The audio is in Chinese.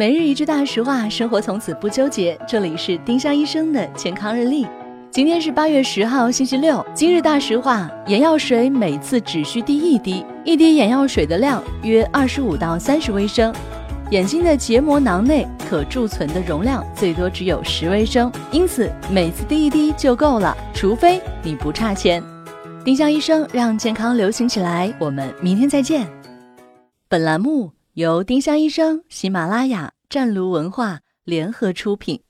每日一句大实话，生活从此不纠结。这里是丁香医生的健康日历。今天是八月十号，星期六。今日大实话：眼药水每次只需滴一滴，一滴眼药水的量约二十五到三十微升。眼睛的结膜囊内可贮存的容量最多只有十微升，因此每次滴一滴就够了，除非你不差钱。丁香医生让健康流行起来，我们明天再见。本栏目由丁香医生、喜马拉雅、湛庐文化联合出品。